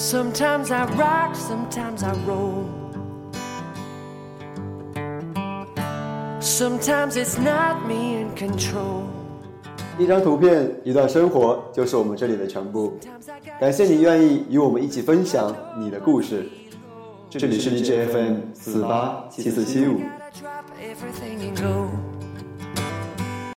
Sometimes I rock, sometimes I roll. Sometimes it's not me in control. 一张图片，一段生活，就是我们这里的全部。感谢你愿意与我们一起分享你的故事。这里是 DJFM 四八七四七五。